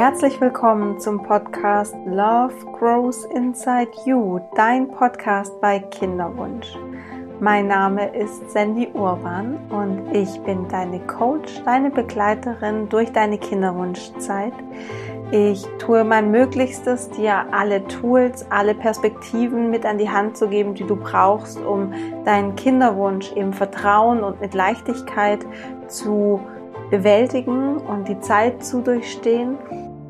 Herzlich willkommen zum Podcast Love Grows Inside You, dein Podcast bei Kinderwunsch. Mein Name ist Sandy Urban und ich bin deine Coach, deine Begleiterin durch deine Kinderwunschzeit. Ich tue mein Möglichstes, dir alle Tools, alle Perspektiven mit an die Hand zu geben, die du brauchst, um deinen Kinderwunsch im Vertrauen und mit Leichtigkeit zu bewältigen und die Zeit zu durchstehen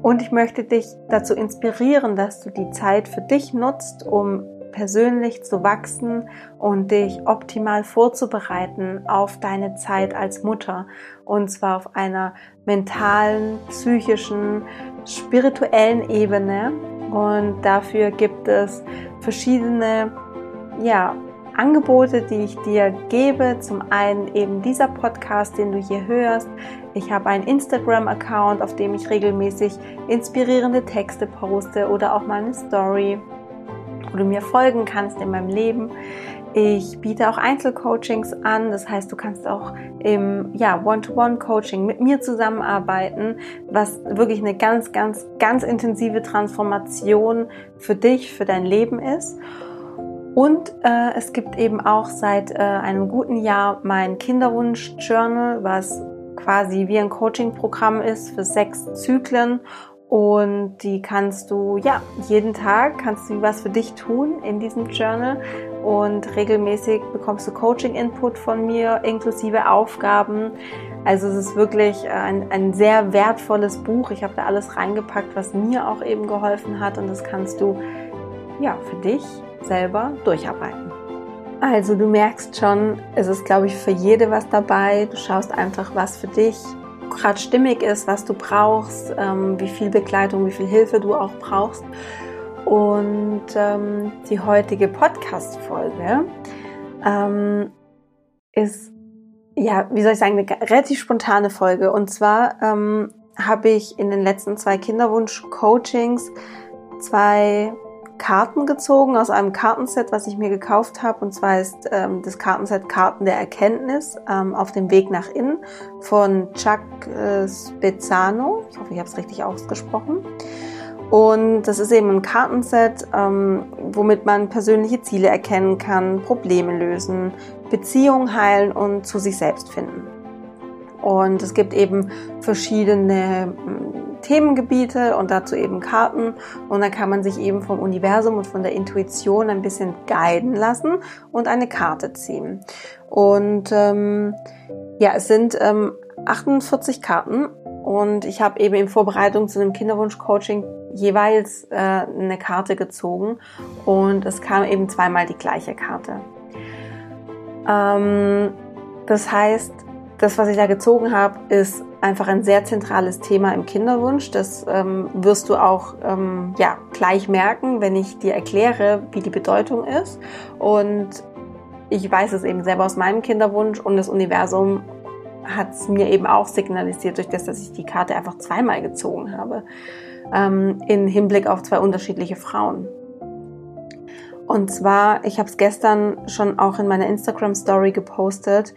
und ich möchte dich dazu inspirieren, dass du die Zeit für dich nutzt, um persönlich zu wachsen und dich optimal vorzubereiten auf deine Zeit als Mutter. Und zwar auf einer mentalen, psychischen, spirituellen Ebene. Und dafür gibt es verschiedene, ja, Angebote, die ich dir gebe. Zum einen eben dieser Podcast, den du hier hörst. Ich habe einen Instagram-Account, auf dem ich regelmäßig inspirierende Texte poste oder auch mal eine Story, wo du mir folgen kannst in meinem Leben. Ich biete auch Einzelcoachings an, das heißt, du kannst auch im ja, One-to-One-Coaching mit mir zusammenarbeiten, was wirklich eine ganz, ganz, ganz intensive Transformation für dich, für dein Leben ist. Und äh, es gibt eben auch seit äh, einem guten Jahr mein Kinderwunsch-Journal, was quasi wie ein Coaching-Programm ist für sechs Zyklen. Und die kannst du, ja, jeden Tag kannst du was für dich tun in diesem Journal. Und regelmäßig bekommst du Coaching-Input von mir, inklusive Aufgaben. Also es ist wirklich ein, ein sehr wertvolles Buch. Ich habe da alles reingepackt, was mir auch eben geholfen hat. Und das kannst du, ja, für dich selber durcharbeiten. Also du merkst schon, es ist, glaube ich, für jede was dabei. Du schaust einfach, was für dich gerade stimmig ist, was du brauchst, ähm, wie viel Begleitung, wie viel Hilfe du auch brauchst. Und ähm, die heutige Podcast-Folge ähm, ist, ja, wie soll ich sagen, eine relativ spontane Folge. Und zwar ähm, habe ich in den letzten zwei Kinderwunsch-Coachings zwei Karten gezogen aus einem Kartenset, was ich mir gekauft habe. Und zwar ist ähm, das Kartenset Karten der Erkenntnis ähm, auf dem Weg nach innen von Chuck äh, Spezzano. Ich hoffe, ich habe es richtig ausgesprochen. Und das ist eben ein Kartenset, ähm, womit man persönliche Ziele erkennen kann, Probleme lösen, Beziehungen heilen und zu sich selbst finden. Und es gibt eben verschiedene Themengebiete und dazu eben Karten. Und dann kann man sich eben vom Universum und von der Intuition ein bisschen guiden lassen und eine Karte ziehen. Und ähm, ja, es sind ähm, 48 Karten und ich habe eben in Vorbereitung zu einem Kinderwunsch-Coaching jeweils äh, eine Karte gezogen und es kam eben zweimal die gleiche Karte. Ähm, das heißt, das, was ich da gezogen habe, ist einfach ein sehr zentrales Thema im Kinderwunsch. Das ähm, wirst du auch ähm, ja, gleich merken, wenn ich dir erkläre, wie die Bedeutung ist. Und ich weiß es eben selber aus meinem Kinderwunsch und das Universum hat es mir eben auch signalisiert, durch das, dass ich die Karte einfach zweimal gezogen habe, ähm, in Hinblick auf zwei unterschiedliche Frauen. Und zwar, ich habe es gestern schon auch in meiner Instagram-Story gepostet.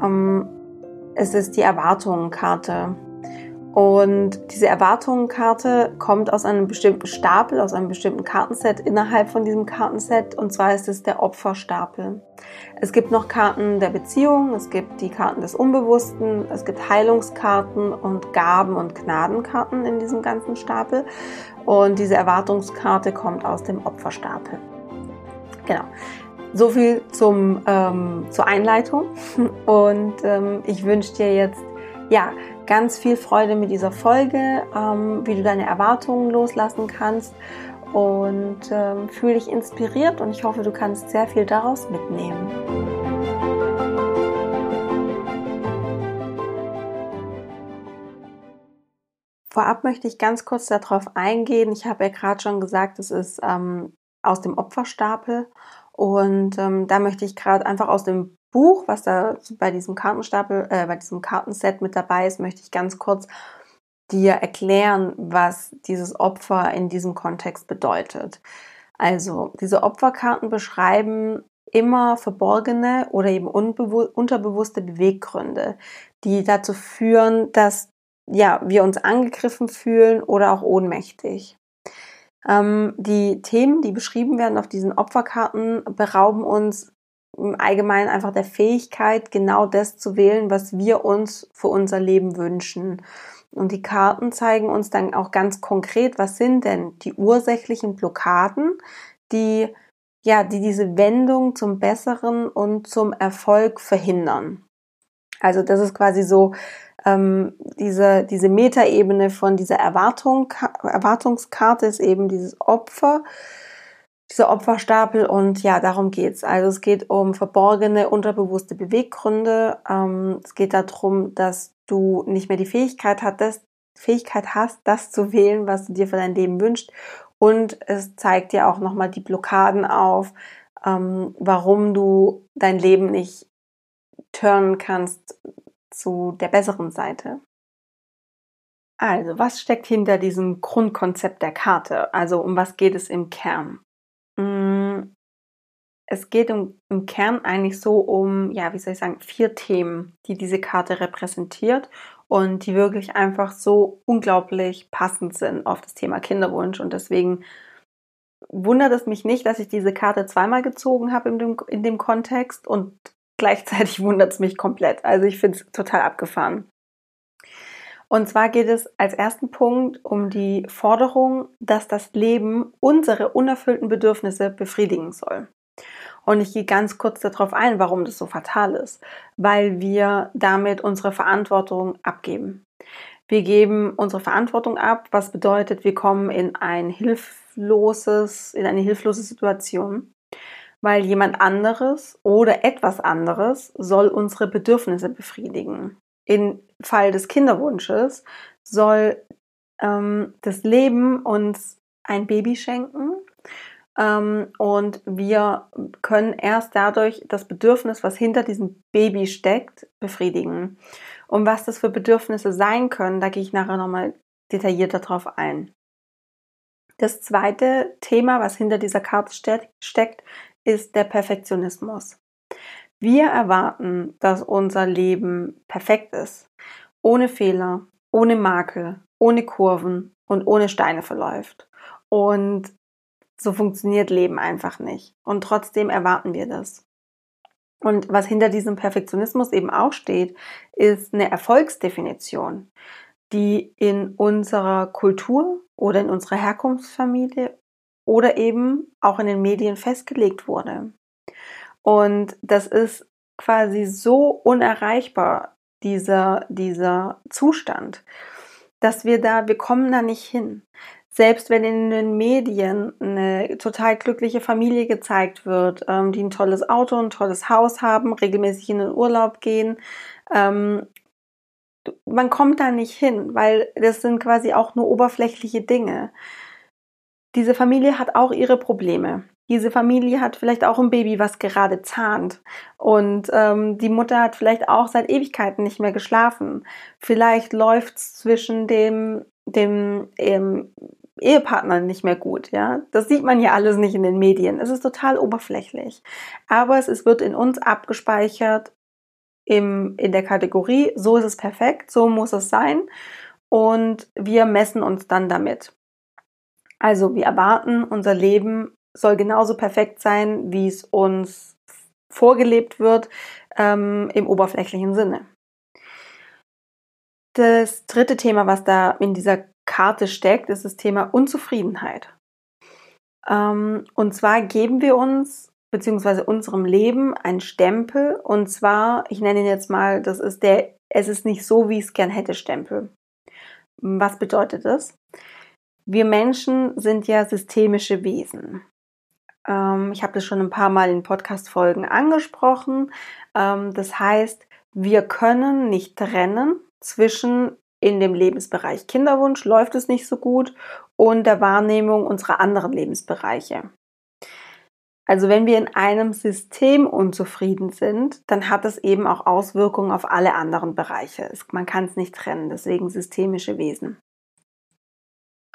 Ähm, es ist die Erwartungenkarte. Und diese Erwartungenkarte kommt aus einem bestimmten Stapel, aus einem bestimmten Kartenset innerhalb von diesem Kartenset. Und zwar ist es der Opferstapel. Es gibt noch Karten der Beziehung, es gibt die Karten des Unbewussten, es gibt Heilungskarten und Gaben- und Gnadenkarten in diesem ganzen Stapel. Und diese Erwartungskarte kommt aus dem Opferstapel. Genau. So viel zum, ähm, zur Einleitung und ähm, ich wünsche dir jetzt ja ganz viel Freude mit dieser Folge, ähm, wie du deine Erwartungen loslassen kannst und ähm, fühle dich inspiriert und ich hoffe, du kannst sehr viel daraus mitnehmen. Vorab möchte ich ganz kurz darauf eingehen. Ich habe ja gerade schon gesagt, es ist ähm, aus dem Opferstapel und ähm, da möchte ich gerade einfach aus dem Buch, was da bei diesem Kartenstapel, äh, bei diesem Kartenset mit dabei ist, möchte ich ganz kurz dir erklären, was dieses Opfer in diesem Kontext bedeutet. Also, diese Opferkarten beschreiben immer verborgene oder eben unterbewusste Beweggründe, die dazu führen, dass ja, wir uns angegriffen fühlen oder auch ohnmächtig. Ähm, die Themen, die beschrieben werden auf diesen Opferkarten, berauben uns im Allgemeinen einfach der Fähigkeit, genau das zu wählen, was wir uns für unser Leben wünschen. Und die Karten zeigen uns dann auch ganz konkret, was sind denn die ursächlichen Blockaden, die ja, die diese Wendung zum Besseren und zum Erfolg verhindern. Also das ist quasi so ähm, diese, diese Metaebene von dieser Erwartung, Erwartungskarte ist eben dieses Opfer, dieser Opferstapel und ja, darum geht's. Also es geht um verborgene, unterbewusste Beweggründe. Ähm, es geht darum, dass du nicht mehr die Fähigkeit hattest, Fähigkeit hast, das zu wählen, was du dir für dein Leben wünschst. Und es zeigt dir auch nochmal die Blockaden auf, ähm, warum du dein Leben nicht turnen kannst zu der besseren Seite. Also, was steckt hinter diesem Grundkonzept der Karte? Also, um was geht es im Kern? Mm, es geht im, im Kern eigentlich so um, ja, wie soll ich sagen, vier Themen, die diese Karte repräsentiert und die wirklich einfach so unglaublich passend sind auf das Thema Kinderwunsch. Und deswegen wundert es mich nicht, dass ich diese Karte zweimal gezogen habe in dem, in dem Kontext und gleichzeitig wundert es mich komplett. Also ich finde es total abgefahren. Und zwar geht es als ersten Punkt um die Forderung, dass das Leben unsere unerfüllten Bedürfnisse befriedigen soll. Und ich gehe ganz kurz darauf ein, warum das so fatal ist. Weil wir damit unsere Verantwortung abgeben. Wir geben unsere Verantwortung ab, was bedeutet, wir kommen in ein hilfloses, in eine hilflose Situation weil jemand anderes oder etwas anderes soll unsere Bedürfnisse befriedigen. Im Fall des Kinderwunsches soll ähm, das Leben uns ein Baby schenken ähm, und wir können erst dadurch das Bedürfnis, was hinter diesem Baby steckt, befriedigen. Und was das für Bedürfnisse sein können, da gehe ich nachher nochmal detaillierter drauf ein. Das zweite Thema, was hinter dieser Karte steckt, ist der Perfektionismus. Wir erwarten, dass unser Leben perfekt ist, ohne Fehler, ohne Makel, ohne Kurven und ohne Steine verläuft. Und so funktioniert Leben einfach nicht. Und trotzdem erwarten wir das. Und was hinter diesem Perfektionismus eben auch steht, ist eine Erfolgsdefinition, die in unserer Kultur oder in unserer Herkunftsfamilie oder eben auch in den Medien festgelegt wurde. Und das ist quasi so unerreichbar, dieser, dieser Zustand, dass wir da, wir kommen da nicht hin. Selbst wenn in den Medien eine total glückliche Familie gezeigt wird, ähm, die ein tolles Auto, ein tolles Haus haben, regelmäßig in den Urlaub gehen, ähm, man kommt da nicht hin, weil das sind quasi auch nur oberflächliche Dinge. Diese Familie hat auch ihre Probleme. Diese Familie hat vielleicht auch ein Baby, was gerade zahnt. Und ähm, die Mutter hat vielleicht auch seit Ewigkeiten nicht mehr geschlafen. Vielleicht läuft es zwischen dem, dem ähm, Ehepartner nicht mehr gut, ja. Das sieht man ja alles nicht in den Medien. Es ist total oberflächlich. Aber es, es wird in uns abgespeichert im, in der Kategorie, so ist es perfekt, so muss es sein. Und wir messen uns dann damit. Also wir erwarten, unser Leben soll genauso perfekt sein, wie es uns vorgelebt wird ähm, im oberflächlichen Sinne. Das dritte Thema, was da in dieser Karte steckt, ist das Thema Unzufriedenheit. Ähm, und zwar geben wir uns beziehungsweise unserem Leben einen Stempel und zwar, ich nenne ihn jetzt mal, das ist der, es ist nicht so, wie ich es gern hätte, Stempel. Was bedeutet das? Wir Menschen sind ja systemische Wesen. Ähm, ich habe das schon ein paar Mal in Podcast-Folgen angesprochen. Ähm, das heißt, wir können nicht trennen zwischen in dem Lebensbereich Kinderwunsch läuft es nicht so gut und der Wahrnehmung unserer anderen Lebensbereiche. Also wenn wir in einem System unzufrieden sind, dann hat es eben auch Auswirkungen auf alle anderen Bereiche. Man kann es nicht trennen, deswegen systemische Wesen.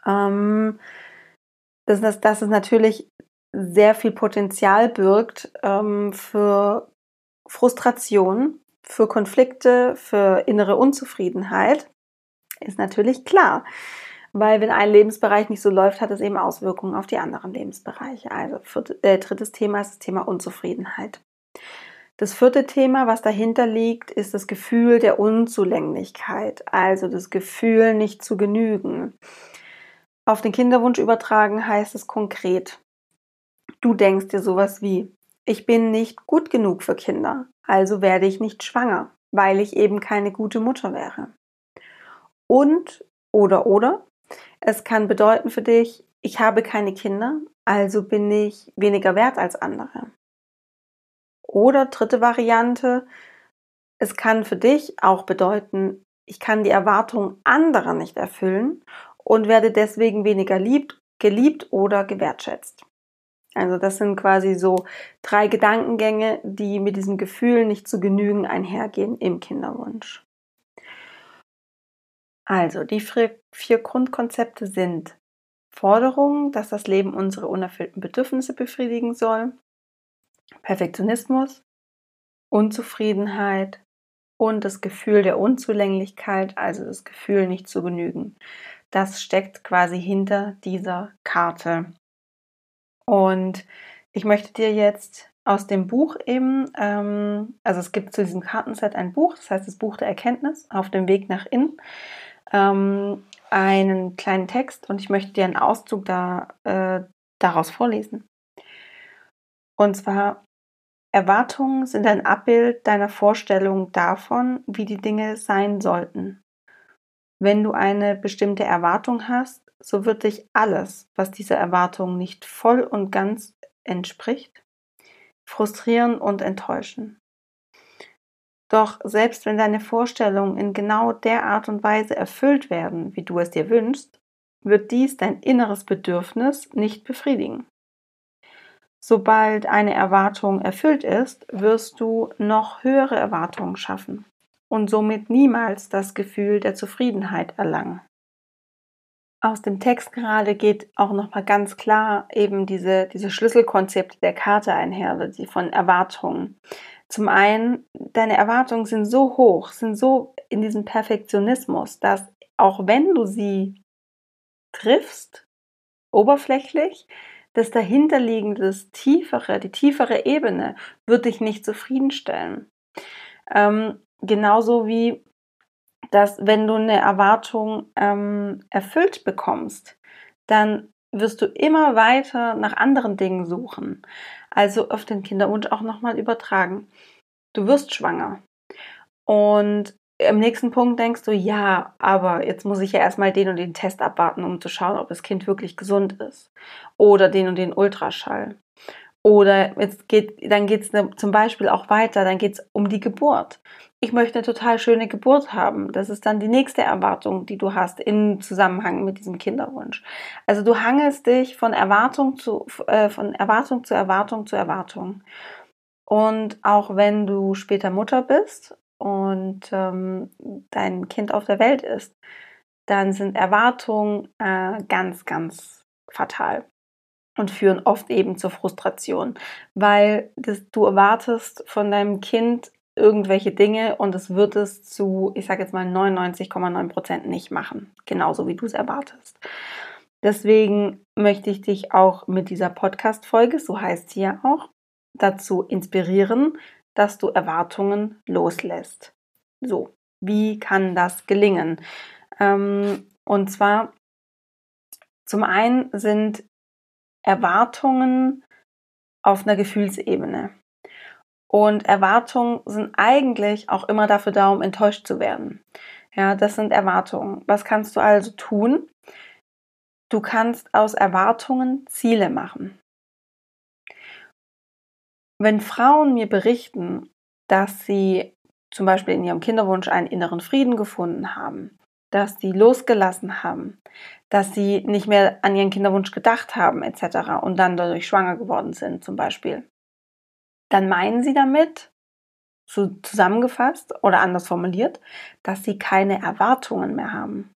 Ähm, dass, dass, dass es natürlich sehr viel Potenzial birgt ähm, für Frustration, für Konflikte, für innere Unzufriedenheit Ist natürlich klar. Weil wenn ein Lebensbereich nicht so läuft, hat es eben Auswirkungen auf die anderen Lebensbereiche. Also vierte, äh, drittes Thema ist das Thema Unzufriedenheit. Das vierte Thema, was dahinter liegt, ist das Gefühl der Unzulänglichkeit, also das Gefühl, nicht zu genügen. Auf den Kinderwunsch übertragen heißt es konkret, du denkst dir sowas wie, ich bin nicht gut genug für Kinder, also werde ich nicht schwanger, weil ich eben keine gute Mutter wäre. Und oder oder, es kann bedeuten für dich, ich habe keine Kinder, also bin ich weniger wert als andere. Oder dritte Variante, es kann für dich auch bedeuten, ich kann die Erwartungen anderer nicht erfüllen und werde deswegen weniger liebt, geliebt oder gewertschätzt. Also das sind quasi so drei Gedankengänge, die mit diesem Gefühl nicht zu genügen einhergehen im Kinderwunsch. Also die vier Grundkonzepte sind Forderungen, dass das Leben unsere unerfüllten Bedürfnisse befriedigen soll, Perfektionismus, Unzufriedenheit und das Gefühl der Unzulänglichkeit, also das Gefühl nicht zu genügen. Das steckt quasi hinter dieser Karte. Und ich möchte dir jetzt aus dem Buch eben, ähm, also es gibt zu diesem Kartenset ein Buch, das heißt das Buch der Erkenntnis auf dem Weg nach innen, ähm, einen kleinen Text und ich möchte dir einen Auszug da, äh, daraus vorlesen. Und zwar, Erwartungen sind ein Abbild deiner Vorstellung davon, wie die Dinge sein sollten. Wenn du eine bestimmte Erwartung hast, so wird dich alles, was dieser Erwartung nicht voll und ganz entspricht, frustrieren und enttäuschen. Doch selbst wenn deine Vorstellungen in genau der Art und Weise erfüllt werden, wie du es dir wünschst, wird dies dein inneres Bedürfnis nicht befriedigen. Sobald eine Erwartung erfüllt ist, wirst du noch höhere Erwartungen schaffen und somit niemals das Gefühl der Zufriedenheit erlangen. Aus dem Text gerade geht auch noch mal ganz klar eben diese, diese Schlüsselkonzepte der Karte einher, die von Erwartungen. Zum einen, deine Erwartungen sind so hoch, sind so in diesem Perfektionismus, dass auch wenn du sie triffst, oberflächlich, das dahinterliegende, tiefere, die tiefere Ebene wird dich nicht zufriedenstellen. Ähm, genauso wie, dass wenn du eine Erwartung ähm, erfüllt bekommst, dann wirst du immer weiter nach anderen Dingen suchen. Also auf den Kinderwunsch auch nochmal übertragen. Du wirst schwanger. Und im nächsten Punkt denkst du, ja, aber jetzt muss ich ja erstmal den und den Test abwarten, um zu schauen, ob das Kind wirklich gesund ist. Oder den und den Ultraschall. Oder jetzt geht, dann geht es ne, zum Beispiel auch weiter, dann geht es um die Geburt. Ich möchte eine total schöne Geburt haben. Das ist dann die nächste Erwartung, die du hast im Zusammenhang mit diesem Kinderwunsch. Also du hangelst dich von Erwartung zu, äh, von Erwartung zu Erwartung zu Erwartung. Und auch wenn du später Mutter bist und ähm, dein Kind auf der Welt ist, dann sind Erwartungen äh, ganz, ganz fatal und führen oft eben zur Frustration, weil das, du erwartest von deinem Kind irgendwelche Dinge und es wird es zu, ich sage jetzt mal 99,9 Prozent nicht machen, genauso wie du es erwartest. Deswegen möchte ich dich auch mit dieser Podcast-Folge, so heißt sie ja auch, dazu inspirieren, dass du Erwartungen loslässt. So, wie kann das gelingen? Ähm, und zwar, zum einen sind Erwartungen auf einer Gefühlsebene. Und Erwartungen sind eigentlich auch immer dafür da, um enttäuscht zu werden. Ja, das sind Erwartungen. Was kannst du also tun? Du kannst aus Erwartungen Ziele machen. Wenn Frauen mir berichten, dass sie zum Beispiel in ihrem Kinderwunsch einen inneren Frieden gefunden haben, dass sie losgelassen haben, dass sie nicht mehr an ihren Kinderwunsch gedacht haben etc. und dann dadurch schwanger geworden sind zum Beispiel, dann meinen sie damit, so zusammengefasst oder anders formuliert, dass sie keine Erwartungen mehr haben.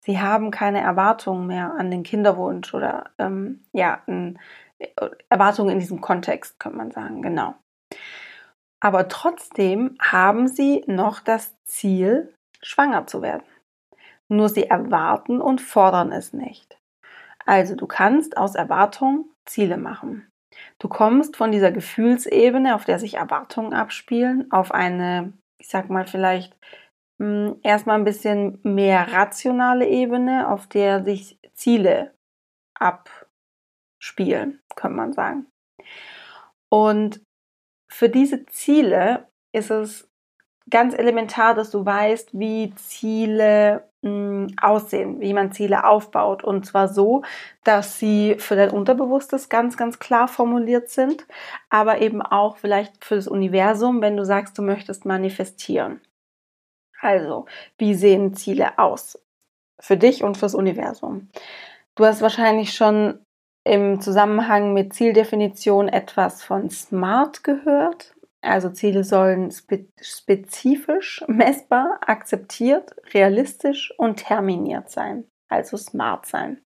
Sie haben keine Erwartungen mehr an den Kinderwunsch oder ähm, ja, ein, Erwartungen in diesem Kontext, könnte man sagen, genau. Aber trotzdem haben sie noch das Ziel, schwanger zu werden. Nur sie erwarten und fordern es nicht. Also du kannst aus Erwartung Ziele machen. Du kommst von dieser Gefühlsebene, auf der sich Erwartungen abspielen, auf eine, ich sag mal vielleicht mh, hm, erstmal ein bisschen mehr rationale Ebene, auf der sich Ziele abspielen, könnte man sagen. Und für diese Ziele ist es ganz elementar, dass du weißt, wie Ziele mh, hm, aussehen, wie man Ziele aufbaut. Und zwar so, dass sie für dein Unterbewusstes ganz, ganz klar formuliert sind, aber eben auch vielleicht für das Universum, wenn du sagst, du möchtest manifestieren. Also, wie sehen Ziele aus? Für dich und fürs Universum. Du hast wahrscheinlich schon im Zusammenhang mit Zieldefinition etwas von SMART gehört. Also Ziele sollen spe spezifisch, messbar, akzeptiert, realistisch und terminiert sein. Also smart sein.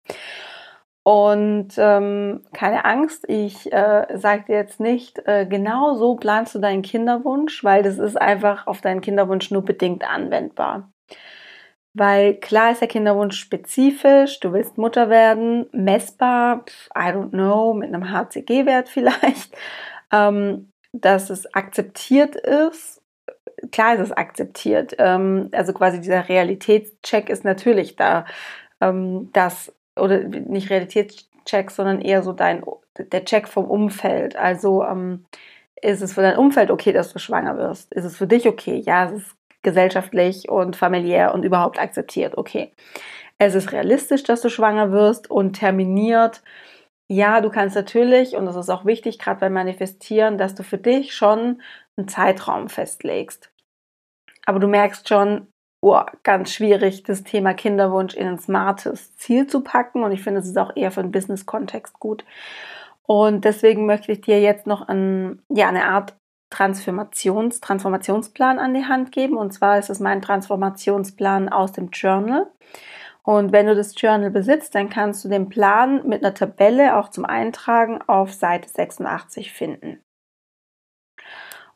Und ähm, keine Angst, ich äh, sage dir jetzt nicht, äh, genau so planst du deinen Kinderwunsch, weil das ist einfach auf deinen Kinderwunsch nur bedingt anwendbar. Weil klar ist der Kinderwunsch spezifisch, du willst Mutter werden, messbar, I don't know, mit einem HCG-Wert vielleicht. Ähm, dass es akzeptiert ist. Klar ist es akzeptiert. Ähm, also quasi dieser Realitätscheck ist natürlich da. Ähm, dass, oder nicht Realitätscheck, sondern eher so dein, der Check vom Umfeld. Also ähm, ist es für dein Umfeld okay, dass du schwanger wirst? Ist es für dich okay? Ja, es ist gesellschaftlich und familiär und überhaupt akzeptiert. Okay. Es ist realistisch, dass du schwanger wirst und terminiert ja, du kannst natürlich, und das ist auch wichtig, gerade beim Manifestieren, dass du für dich schon einen Zeitraum festlegst. Aber du merkst schon, oh, ganz schwierig, das Thema Kinderwunsch in ein smartes Ziel zu packen. Und ich finde, es ist auch eher für einen Business-Kontext gut. Und deswegen möchte ich dir jetzt noch ein, ja, eine Art Transformations, Transformationsplan an die Hand geben. Und zwar ist es mein Transformationsplan aus dem Journal. Und wenn du das Journal besitzt, dann kannst du den Plan mit einer Tabelle auch zum Eintragen auf Seite 86 finden.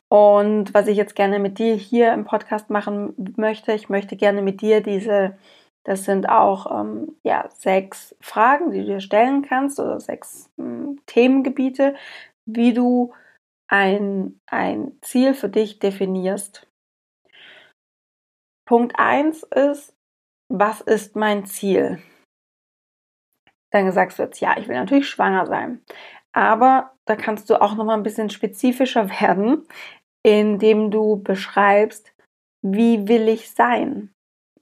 Und was ich jetzt gerne mit dir hier im Podcast machen möchte, ich möchte gerne mit dir diese, das sind auch ähm, ja, sechs Fragen, die du dir stellen kannst oder sechs ähm, Themengebiete, wie du ein, ein Ziel für dich definierst. Punkt 1 ist, was ist mein Ziel? Dann sagst du jetzt, ja, ich will natürlich schwanger sein. Aber da kannst du auch noch mal ein bisschen spezifischer werden, indem du beschreibst, wie will ich sein?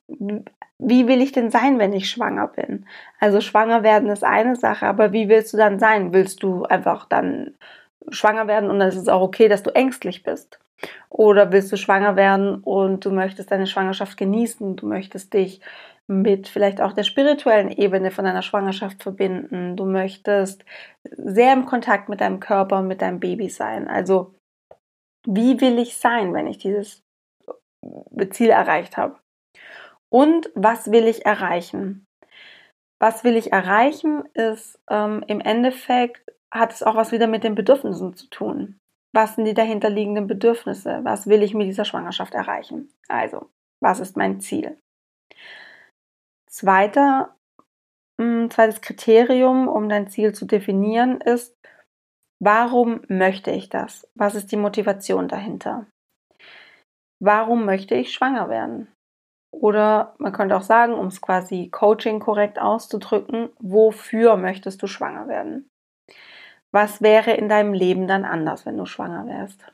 Wie will ich denn sein, wenn ich schwanger bin? Also schwanger werden ist eine Sache, aber wie willst du dann sein? Willst du einfach dann schwanger werden und dann ist es auch okay, dass du ängstlich bist? Oder willst du schwanger werden und du möchtest deine Schwangerschaft genießen, du möchtest dich mit vielleicht auch der spirituellen Ebene von deiner Schwangerschaft verbinden, du möchtest sehr im Kontakt mit deinem Körper und mit deinem Baby sein. Also wie will ich sein, wenn ich dieses Ziel erreicht habe? Und was will ich erreichen? Was will ich erreichen, ist ähm, im Endeffekt, hat es auch was wieder mit den Bedürfnissen zu tun was sind die dahinterliegenden Bedürfnisse? Was will ich mit dieser Schwangerschaft erreichen? Also, was ist mein Ziel? Zweiter, hm, zweites Kriterium, um dein Ziel zu definieren, ist, warum möchte ich das? Was ist die Motivation dahinter? Warum möchte ich schwanger werden? Oder man könnte auch sagen, um es quasi Coaching korrekt auszudrücken, wofür möchtest du schwanger werden? Was wäre in deinem Leben dann anders, wenn du schwanger wärst?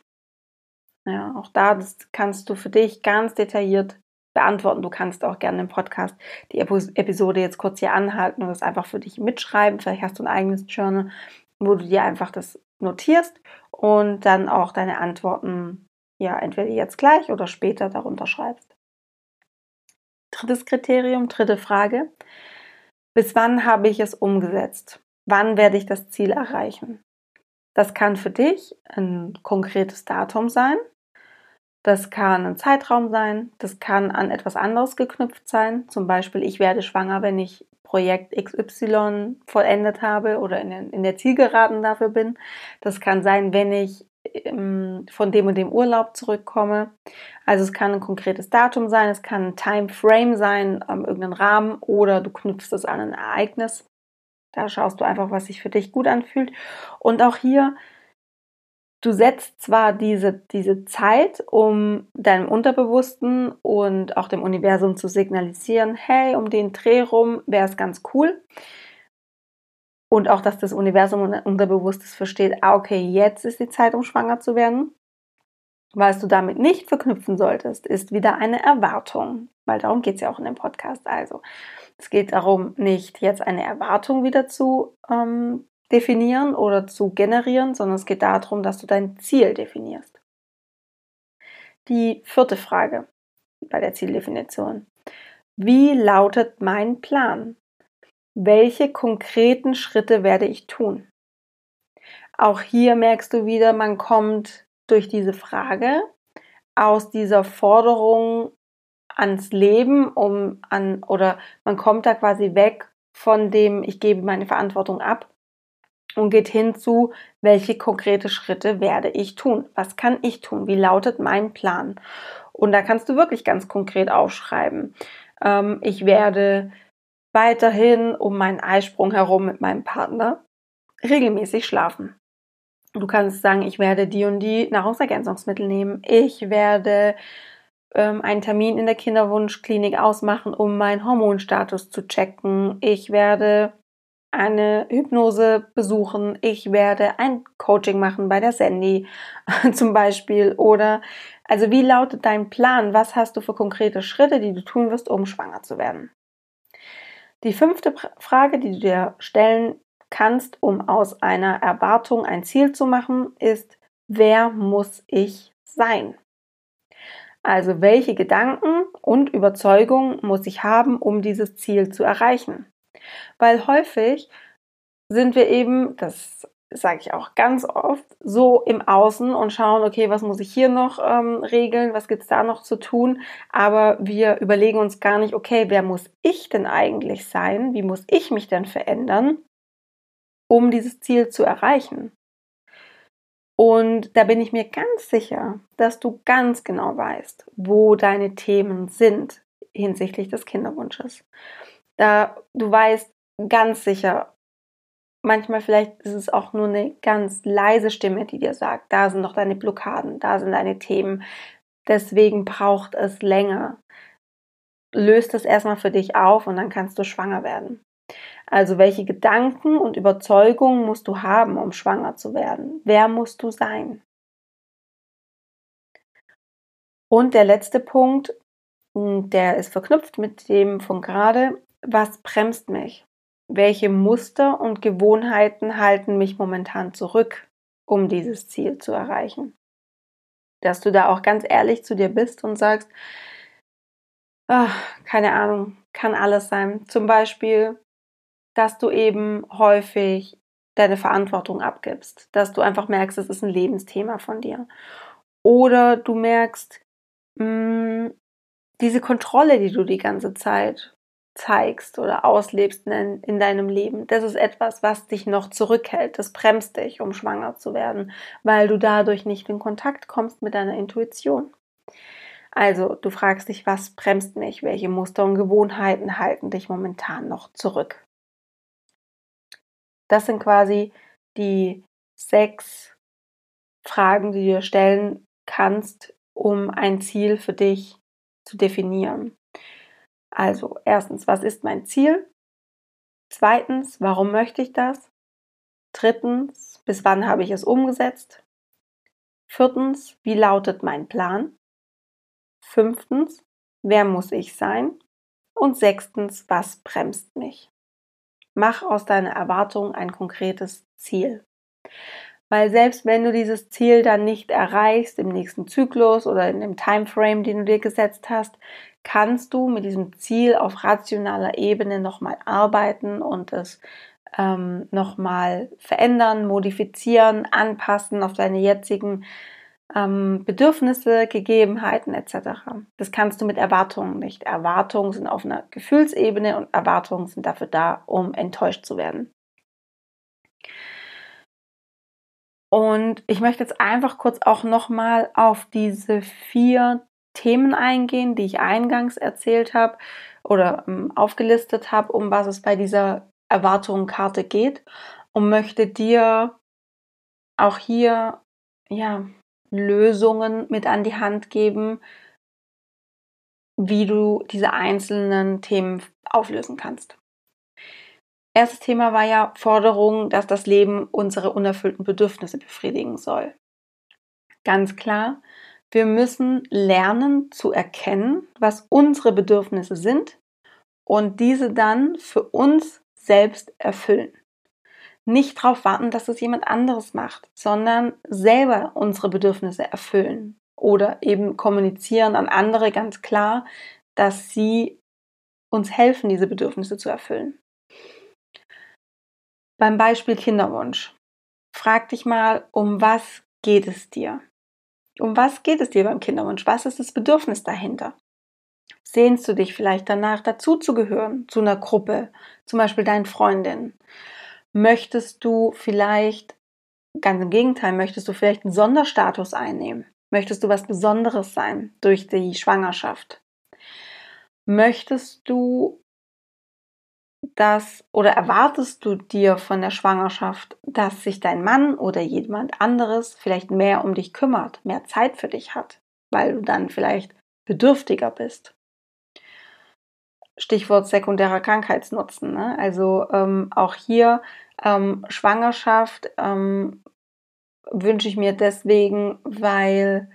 Ja, auch da kannst du für dich ganz detailliert beantworten. Du kannst auch gerne im Podcast die Episode jetzt kurz hier anhalten und das einfach für dich mitschreiben. Vielleicht hast du ein eigenes Journal, wo du dir einfach das notierst und dann auch deine Antworten ja entweder jetzt gleich oder später darunter schreibst. Drittes Kriterium, dritte Frage. Bis wann habe ich es umgesetzt? Wann werde ich das Ziel erreichen. Das kann für dich ein konkretes Datum sein, das kann ein Zeitraum sein, das kann an etwas anderes geknüpft sein. Zum Beispiel, ich werde schwanger, wenn ich Projekt XY vollendet habe oder in der, in der Zielgeraden dafür bin. Das kann sein, wenn ich ähm, von dem und dem Urlaub zurückkomme. Also es kann ein konkretes Datum sein, es kann ein Timeframe sein, ähm, irgendein Rahmen oder du knüpfst es an ein Ereignis. Da schaust du einfach, was sich für dich gut anfühlt. Und auch hier, du setzt zwar diese, diese Zeit, um deinem Unterbewussten und auch dem Universum zu signalisieren, hey, um den Dreh rum wäre es ganz cool. Und auch, dass das Universum und Unterbewusstes versteht, ah, okay, jetzt ist die Zeit, um schwanger zu werden. Was du damit nicht verknüpfen solltest, ist wieder eine Erwartung, weil darum geht es ja auch in dem Podcast. Also, es geht darum, nicht jetzt eine Erwartung wieder zu ähm, definieren oder zu generieren, sondern es geht darum, dass du dein Ziel definierst. Die vierte Frage bei der Zieldefinition. Wie lautet mein Plan? Welche konkreten Schritte werde ich tun? Auch hier merkst du wieder, man kommt durch diese Frage aus dieser Forderung ans Leben, um an oder man kommt da quasi weg von dem, ich gebe meine Verantwortung ab und geht hin zu, welche konkrete Schritte werde ich tun? Was kann ich tun? Wie lautet mein Plan? Und da kannst du wirklich ganz konkret aufschreiben. Ähm, ich werde weiterhin um meinen Eisprung herum mit meinem Partner regelmäßig schlafen. Du kannst sagen, ich werde die und die Nahrungsergänzungsmittel nehmen. Ich werde ähm, einen Termin in der Kinderwunschklinik ausmachen, um meinen Hormonstatus zu checken. Ich werde eine Hypnose besuchen. Ich werde ein Coaching machen bei der Sandy zum Beispiel. Oder also wie lautet dein Plan? Was hast du für konkrete Schritte, die du tun wirst, um schwanger zu werden? Die fünfte Frage, die du dir stellen kannst, um aus einer Erwartung ein Ziel zu machen, ist, wer muss ich sein? Also welche Gedanken und Überzeugungen muss ich haben, um dieses Ziel zu erreichen? Weil häufig sind wir eben, das sage ich auch ganz oft, so im Außen und schauen, okay, was muss ich hier noch ähm, regeln, was gibt es da noch zu tun, aber wir überlegen uns gar nicht, okay, wer muss ich denn eigentlich sein, wie muss ich mich denn verändern, um dieses Ziel zu erreichen. Und da bin ich mir ganz sicher, dass du ganz genau weißt, wo deine Themen sind hinsichtlich des Kinderwunsches. Da du weißt ganz sicher, manchmal vielleicht ist es auch nur eine ganz leise Stimme, die dir sagt, da sind noch deine Blockaden, da sind deine Themen. Deswegen braucht es länger. Löst es erstmal für dich auf und dann kannst du schwanger werden. Also welche Gedanken und Überzeugungen musst du haben, um schwanger zu werden? Wer musst du sein? Und der letzte Punkt, hm, der ist verknüpft mit dem von gerade, was bremst mich? Welche Muster und Gewohnheiten halten mich momentan zurück, um dieses Ziel zu erreichen? Dass du da auch ganz ehrlich zu dir bist und sagst, ach, keine Ahnung, kann alles sein. Zum Beispiel, dass du eben häufig deine Verantwortung abgibst, dass du einfach merkst, es ist ein Lebensthema von dir. Oder du merkst, mh, hm, diese Kontrolle, die du die ganze Zeit zeigst oder auslebst in, in, deinem Leben, das ist etwas, was dich noch zurückhält. Das bremst dich, um schwanger zu werden, weil du dadurch nicht in Kontakt kommst mit deiner Intuition. Also, du fragst dich, was bremst mich? Welche Muster und Gewohnheiten halten dich momentan noch zurück? Das sind quasi die sechs Fragen, die du dir stellen kannst, um ein Ziel für dich zu definieren. Also erstens, was ist mein Ziel? Zweitens, warum möchte ich das? Drittens, bis wann habe ich es umgesetzt? Viertens, wie lautet mein Plan? Fünftens, wer muss ich sein? Und sechstens, was bremst mich? Mach aus deiner Erwartung ein konkretes Ziel. Weil selbst wenn du dieses Ziel dann nicht erreichst im nächsten Zyklus oder in dem Timeframe, den du dir gesetzt hast, kannst du mit diesem Ziel auf rationaler Ebene nochmal arbeiten und es ähm, nochmal verändern, modifizieren, anpassen auf deine jetzigen ähm, Bedürfnisse, Gegebenheiten etc. Das kannst du mit Erwartungen nicht. Erwartungen sind auf einer Gefühlsebene und Erwartungen sind dafür da, um enttäuscht zu werden. Und ich möchte jetzt einfach kurz auch nochmal auf diese vier Themen eingehen, die ich eingangs erzählt habe oder ähm, aufgelistet habe, um was es bei dieser Erwartungskarte geht und möchte dir auch hier ja Lösungen mit an die Hand geben, wie du diese einzelnen Themen auflösen kannst. Erstes Thema war ja Forderung, dass das Leben unsere unerfüllten Bedürfnisse befriedigen soll. Ganz klar, wir müssen lernen zu erkennen, was unsere Bedürfnisse sind und diese dann für uns selbst erfüllen. Nicht darauf warten, dass es jemand anderes macht, sondern selber unsere Bedürfnisse erfüllen oder eben kommunizieren an andere ganz klar, dass sie uns helfen, diese Bedürfnisse zu erfüllen. Beim Beispiel Kinderwunsch. Frag dich mal, um was geht es dir? Um was geht es dir beim Kinderwunsch? Was ist das Bedürfnis dahinter? Sehnst du dich vielleicht danach, dazuzugehören zu einer Gruppe, zum Beispiel deinen Freundinnen? Möchtest du vielleicht, ganz im Gegenteil, möchtest du vielleicht einen Sonderstatus einnehmen? Möchtest du was Besonderes sein durch die Schwangerschaft? Möchtest du das oder erwartest du dir von der Schwangerschaft, dass sich dein Mann oder jemand anderes vielleicht mehr um dich kümmert, mehr Zeit für dich hat, weil du dann vielleicht bedürftiger bist? Stichwort sekundärer Krankheitsnutzen. Ne? Also ähm, auch hier ähm, Schwangerschaft ähm, wünsche ich mir deswegen, weil,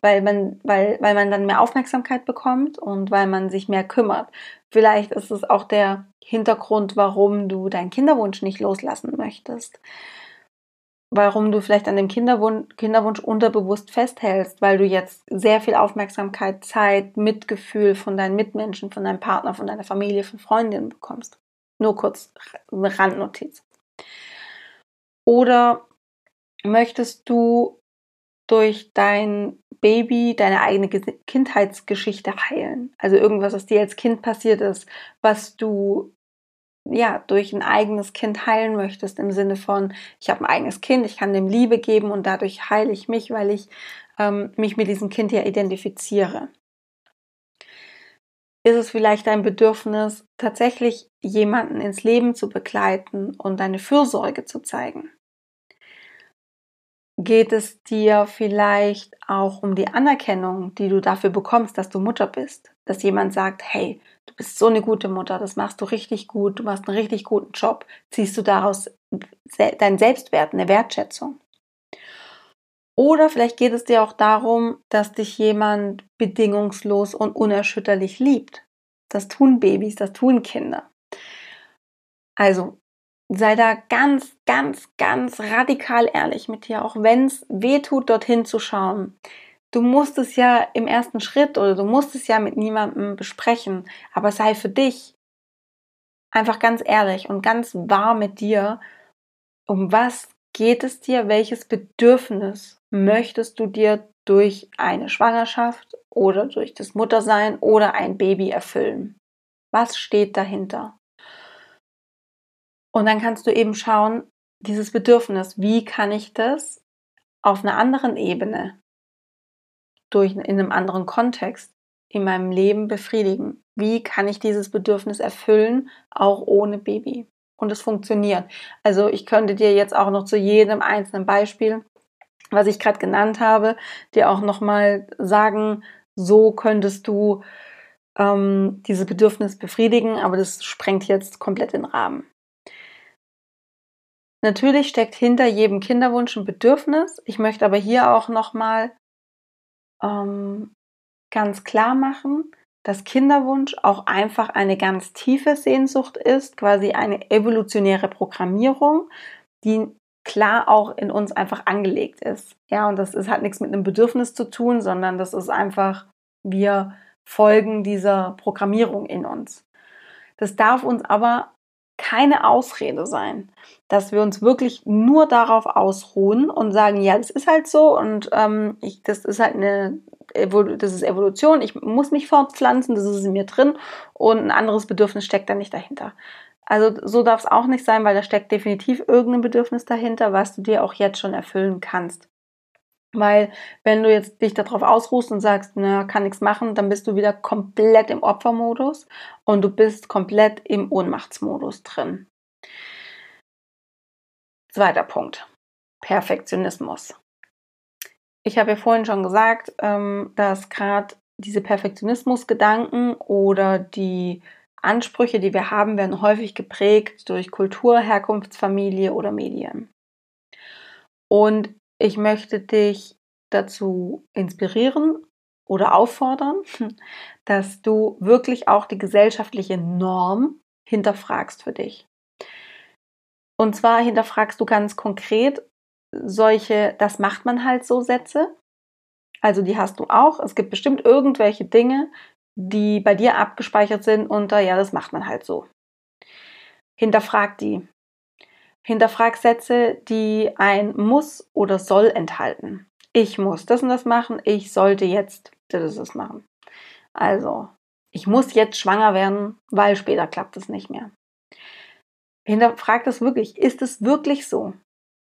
weil, man, weil, weil man dann mehr Aufmerksamkeit bekommt und weil man sich mehr kümmert. Vielleicht ist es auch der Hintergrund, warum du deinen Kinderwunsch nicht loslassen möchtest. Warum du vielleicht an dem Kinderwunsch, Kinderwunsch unterbewusst festhältst, weil du jetzt sehr viel Aufmerksamkeit, Zeit, Mitgefühl von deinen Mitmenschen, von deinem Partner, von deiner Familie, von Freundinnen bekommst. Nur kurz eine Randnotiz. Oder möchtest du durch dein Baby deine eigene Kindheitsgeschichte heilen? Also irgendwas, was dir als Kind passiert ist, was du ja durch ein eigenes Kind heilen möchtest im Sinne von ich habe ein eigenes Kind, ich kann dem Liebe geben und dadurch heile ich mich, weil ich ähm, mich mit diesem Kind ja identifiziere ist es vielleicht dein Bedürfnis, tatsächlich jemanden ins Leben zu begleiten und deine Fürsorge zu zeigen? Geht es dir vielleicht auch um die Anerkennung, die du dafür bekommst, dass du Mutter bist? Dass jemand sagt, hey, du bist so eine gute Mutter, das machst du richtig gut, du machst einen richtig guten Job, ziehst du daraus deinen Selbstwert, eine Wertschätzung? Oder vielleicht geht es dir auch darum, dass dich jemand bedingungslos und unerschütterlich liebt. Das tun Babys, das tun Kinder. Also sei da ganz, ganz, ganz radikal ehrlich mit dir, auch wenn es weh tut, dorthin zu schauen. Du musst es ja im ersten Schritt oder du musst es ja mit niemandem besprechen, aber sei für dich einfach ganz ehrlich und ganz wahr mit dir, um was geht es dir, welches Bedürfnis möchtest du dir durch eine Schwangerschaft oder durch das Muttersein oder ein Baby erfüllen? Was steht dahinter? Und dann kannst du eben schauen, dieses Bedürfnis, wie kann ich das auf einer anderen Ebene, durch, in einem anderen Kontext in meinem Leben befriedigen? Wie kann ich dieses Bedürfnis erfüllen, auch ohne Baby? Und es funktioniert. Also ich könnte dir jetzt auch noch zu jedem einzelnen Beispiel was ich gerade genannt habe, dir auch nochmal sagen, so könntest du ähm, dieses Bedürfnis befriedigen, aber das sprengt jetzt komplett den Rahmen. Natürlich steckt hinter jedem Kinderwunsch ein Bedürfnis. Ich möchte aber hier auch nochmal ähm, ganz klar machen, dass Kinderwunsch auch einfach eine ganz tiefe Sehnsucht ist, quasi eine evolutionäre Programmierung, die klar auch in uns einfach angelegt ist. Ja, und das ist, hat nichts mit einem Bedürfnis zu tun, sondern das ist einfach, wir folgen dieser Programmierung in uns. Das darf uns aber keine Ausrede sein, dass wir uns wirklich nur darauf ausruhen und sagen, ja, das ist halt so und ähm, ich, das ist halt eine das ist Evolution, ich muss mich fortpflanzen, das ist in mir drin und ein anderes Bedürfnis steckt da nicht dahinter. Also so darf es auch nicht sein, weil da steckt definitiv irgendein Bedürfnis dahinter, was du dir auch jetzt schon erfüllen kannst. Weil wenn du jetzt dich darauf ausruhst und sagst, na, kann nichts machen, dann bist du wieder komplett im Opfermodus und du bist komplett im Ohnmachtsmodus drin. Zweiter Punkt. Perfektionismus. Ich habe ja vorhin schon gesagt, ähm, dass gerade diese Perfektionismusgedanken oder die Ansprüche, die wir haben, werden häufig geprägt durch Kultur, Herkunftsfamilie oder Medien. Und ich möchte dich dazu inspirieren oder auffordern, dass du wirklich auch die gesellschaftliche Norm hinterfragst für dich. Und zwar hinterfragst du ganz konkret solche, das macht man halt so Sätze. Also die hast du auch. Es gibt bestimmt irgendwelche Dinge, die bei dir abgespeichert sind unter, ja, das macht man halt so. Hinterfrag die. Hinterfrag Sätze, die ein muss oder soll enthalten. Ich muss das und das machen, ich sollte jetzt das, das machen. Also, ich muss jetzt schwanger werden, weil später klappt es nicht mehr. Hinterfrag das wirklich. Ist es wirklich so?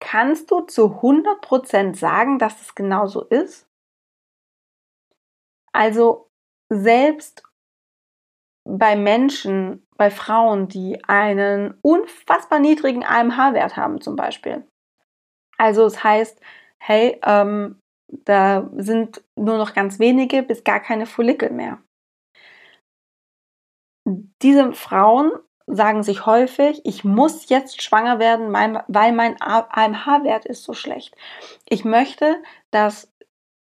Kannst du zu 100% sagen, dass es genau so ist? Also, selbst bei Menschen, bei Frauen, die einen unfassbar niedrigen AMH-Wert haben zum Beispiel. Also es heißt, hey, ähm, da sind nur noch ganz wenige bis gar keine Follikel mehr. Diese Frauen sagen sich häufig, ich muss jetzt schwanger werden, weil mein AMH-Wert ist so schlecht. Ich möchte, dass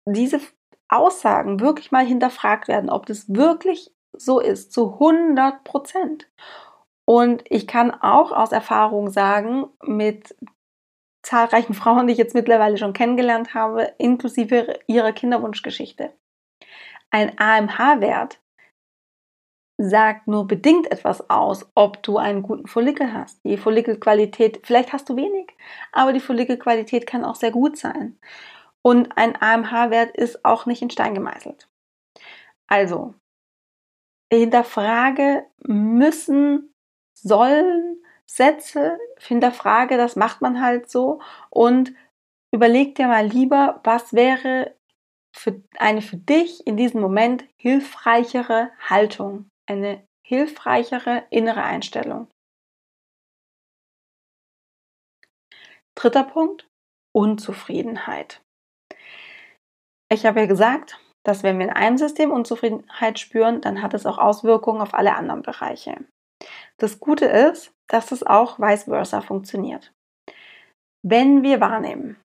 diese Aussagen wirklich mal hinterfragt werden, ob das wirklich so ist, zu 100 Prozent. Und ich kann auch aus Erfahrung sagen, mit zahlreichen Frauen, die ich jetzt mittlerweile schon kennengelernt habe, inklusive ihrer Kinderwunschgeschichte. Ein AMH-Wert sagt nur bedingt etwas aus, ob du einen guten Follikel hast. Die Follikelqualität, vielleicht hast du wenig, aber die Follikelqualität kann auch sehr gut sein. Und ein AMH-Wert ist auch nicht in Stein gemeißelt. Also, hinterfrage müssen, sollen Sätze, hinterfrage, das macht man halt so und überleg dir mal lieber, was wäre für eine für dich in diesem Moment hilfreichere Haltung, eine hilfreichere innere Einstellung. Dritter Punkt, Unzufriedenheit. Ich habe ja gesagt, dass wenn wir in einem System Unzufriedenheit spüren, dann hat es auch Auswirkungen auf alle anderen Bereiche. Das Gute ist, dass es auch vice versa funktioniert. Wenn wir wahrnehmen,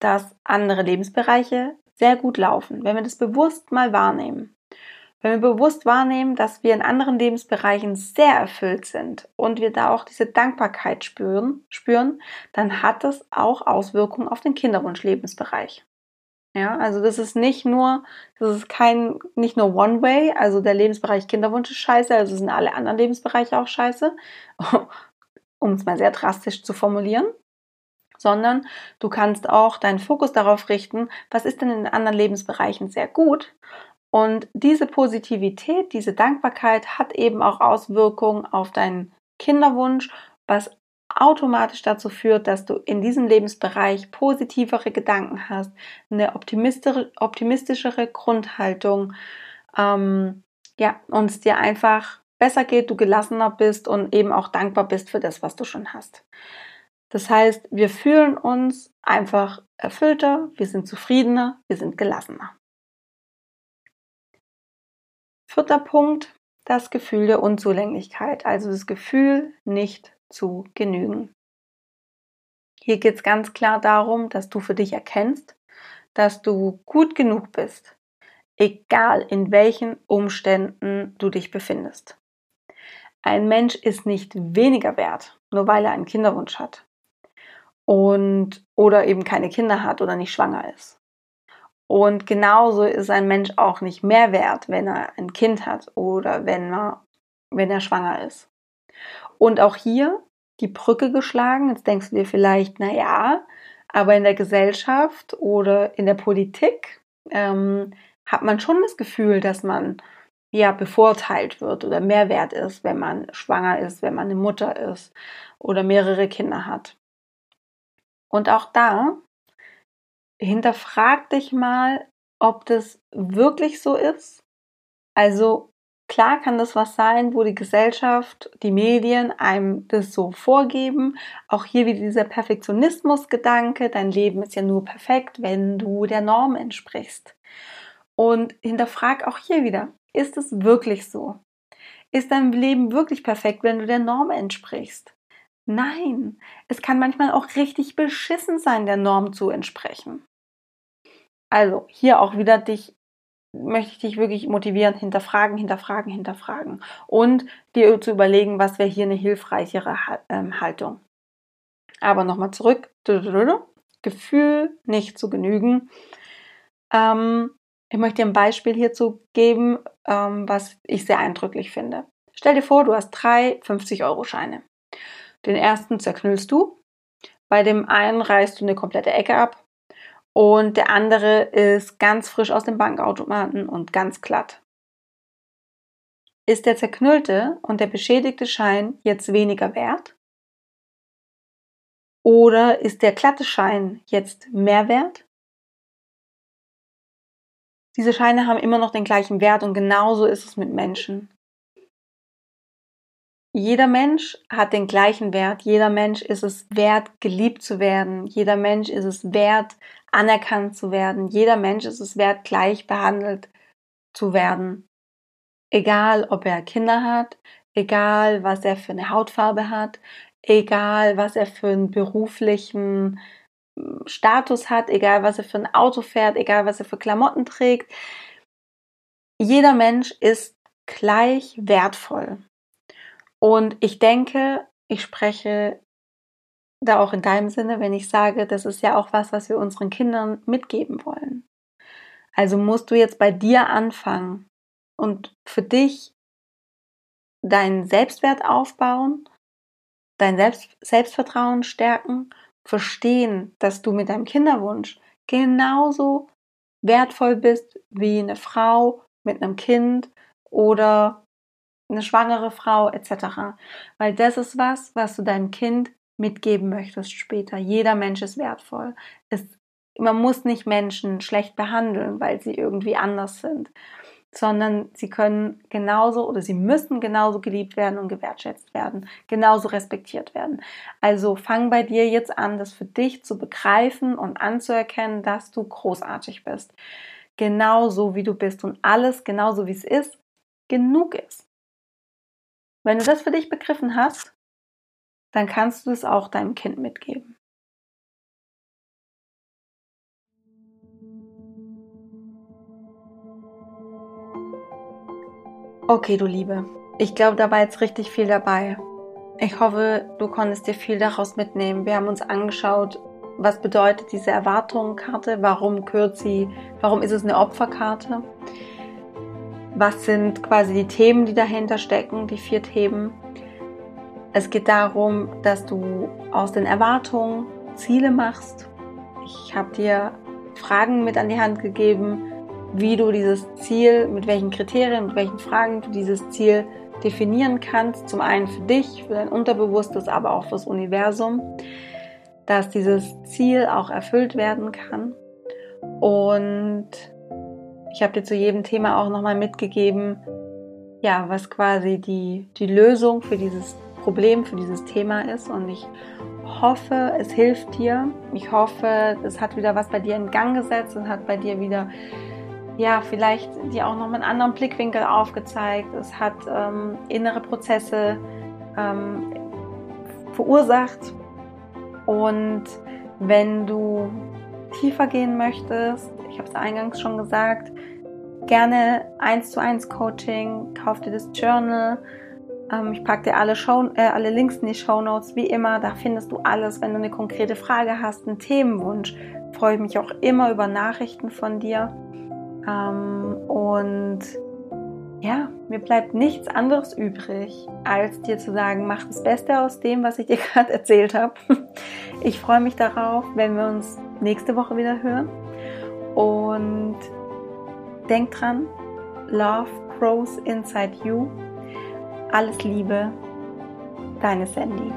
dass andere Lebensbereiche sehr gut laufen, wenn wir das bewusst mal wahrnehmen, wenn wir bewusst wahrnehmen, dass wir in anderen Lebensbereichen sehr erfüllt sind und wir da auch diese Dankbarkeit spüren, spüren, dann hat das auch Auswirkungen auf den Kinderwunsch-Lebensbereich. Ja, also das ist nicht nur, das ist kein, nicht nur One Way, also der Lebensbereich Kinderwunsch ist scheiße, also sind alle anderen Lebensbereiche auch scheiße, um es mal sehr drastisch zu formulieren, sondern du kannst auch deinen Fokus darauf richten, was ist denn in anderen Lebensbereichen sehr gut? Und diese Positivität, diese Dankbarkeit hat eben auch Auswirkungen auf deinen Kinderwunsch, was automatisch dazu führt, dass du in diesem Lebensbereich positivere Gedanken hast, eine optimistischere Grundhaltung, ähm, ja, und es dir einfach besser geht, du gelassener bist und eben auch dankbar bist für das, was du schon hast. Das heißt, wir fühlen uns einfach erfüllter, wir sind zufriedener, wir sind gelassener. Vierter Punkt, das Gefühl der Unzulänglichkeit, also das Gefühl, nicht zu genügen. Hier geht es ganz klar darum, dass du für dich erkennst, dass du gut genug bist, egal in welchen Umständen du dich befindest. Ein Mensch ist nicht weniger wert, nur weil er einen Kinderwunsch hat und oder eben keine Kinder hat oder nicht schwanger ist. Und genauso ist ein Mensch auch nicht mehr wert, wenn er ein Kind hat oder wenn er, wenn er schwanger ist. Und auch hier die Brücke geschlagen. Jetzt denkst du dir vielleicht, na ja, aber in der Gesellschaft oder in der Politik ähm, hat man schon das Gefühl, dass man ja bevorteilt wird oder mehr wert ist, wenn man schwanger ist, wenn man eine Mutter ist oder mehrere Kinder hat. Und auch da hinterfrag dich mal, ob das wirklich so ist. Also klar kann das was sein, wo die Gesellschaft, die Medien einem das so vorgeben. Auch hier wieder dieser Perfektionismus-Gedanke, dein Leben ist ja nur perfekt, wenn du der Norm entsprichst. Und hinterfrag auch hier wieder, ist es wirklich so? Ist dein Leben wirklich perfekt, wenn du der Norm entsprichst? Nein, es kann manchmal auch richtig beschissen sein, der Norm zu entsprechen. Also hier auch wieder dich, möchte ich dich wirklich motivieren, hinterfragen, hinterfragen, hinterfragen und dir zu überlegen, was wäre hier eine hilfreichere ähm, Haltung. Aber nochmal zurück, Gefühl nicht zu genügen. Ähm, ich möchte dir ein Beispiel hierzu geben, ähm, was ich sehr eindrücklich finde. Stell dir vor, du hast drei 50-Euro-Scheine. Den ersten zerknüllst du, bei dem einen reißt du eine komplette Ecke ab und der andere ist ganz frisch aus dem Bankautomaten und ganz glatt. Ist der zerknüllte und der beschädigte Schein jetzt weniger wert? Oder ist der glatte Schein jetzt mehr wert? Diese Scheine haben immer noch den gleichen Wert und genauso ist es mit Menschen. Jeder Mensch hat den gleichen Wert. Jeder Mensch ist es wert, geliebt zu werden. Jeder Mensch ist es wert, anerkannt zu werden. Jeder Mensch ist es wert, gleich behandelt zu werden. Egal, ob er Kinder hat, egal, was er für eine Hautfarbe hat, egal, was er für einen beruflichen hm, Status hat, egal, was er für ein Auto fährt, egal, was er für Klamotten trägt. Jeder Mensch ist gleich wertvoll. Und ich denke, ich spreche da auch in deinem Sinne, wenn ich sage, das ist ja auch was, was wir unseren Kindern mitgeben wollen. Also musst du jetzt bei dir anfangen und für dich deinen Selbstwert aufbauen, dein Selbst Selbstvertrauen stärken, verstehen, dass du mit deinem Kinderwunsch genauso wertvoll bist wie eine Frau mit einem Kind oder eine schwangere Frau etc. Weil das ist was, was du deinem Kind mitgeben möchtest später. Jeder Mensch ist wertvoll. Es, man muss nicht Menschen schlecht behandeln, weil sie irgendwie anders sind, sondern sie können genauso oder sie müssen genauso geliebt werden und gewertschätzt werden, genauso respektiert werden. Also fang bei dir jetzt an, das für dich zu begreifen und anzuerkennen, dass du großartig bist. Genauso wie du bist und alles genauso wie es ist, genug ist. Wenn du das für dich begriffen hast, dann kannst du es auch deinem Kind mitgeben. Okay, du Liebe, ich glaube, da war jetzt richtig viel dabei. Ich hoffe, du konntest dir viel daraus mitnehmen. Wir haben uns angeschaut, was bedeutet diese Erwartungskarte, warum gehört sie, warum ist es eine Opferkarte was sind quasi die Themen, die dahinter stecken, die vier Themen. Es geht darum, dass du aus den Erwartungen Ziele machst. Ich habe dir Fragen mit an die Hand gegeben, wie du dieses Ziel, mit welchen Kriterien, mit welchen Fragen du dieses Ziel definieren kannst. Zum einen für dich, für dein Unterbewusstes, aber auch fürs Universum, dass dieses Ziel auch erfüllt werden kann. Und ich habe dir zu jedem Thema auch nochmal mitgegeben, ja, was quasi die, die Lösung für dieses Problem, für dieses Thema ist. Und ich hoffe, es hilft dir. Ich hoffe, es hat wieder was bei dir in Gang gesetzt und hat bei dir wieder, ja, vielleicht dir auch nochmal einen anderen Blickwinkel aufgezeigt. Es hat ähm, innere Prozesse ähm, verursacht. Und wenn du tiefer gehen möchtest, ich habe es eingangs schon gesagt, gerne 1 zu 1 Coaching, kauf dir das Journal. Ähm, ich packe dir alle, Show, äh, alle Links in die Show Notes, wie immer. Da findest du alles. Wenn du eine konkrete Frage hast, einen Themenwunsch, freue ich mich auch immer über Nachrichten von dir. Ähm, und ja, mir bleibt nichts anderes übrig, als dir zu sagen, mach das Beste aus dem, was ich dir gerade erzählt habe. Ich freue mich darauf, wenn wir uns nächste Woche wieder hören. Und denk dran, Love grows inside you. Alles Liebe, deine Sandy.